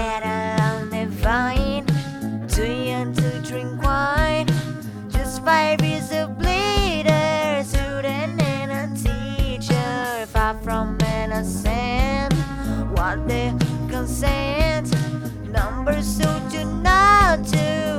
better on the vine. Too young to drink wine. Just five years of bleeder, student and a teacher. Far from innocent, what they consent. Numbers so do not to.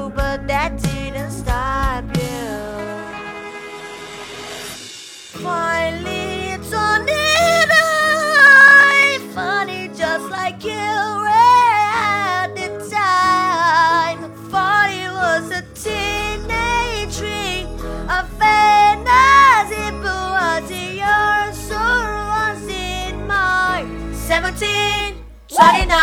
남친 쌀이나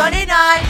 29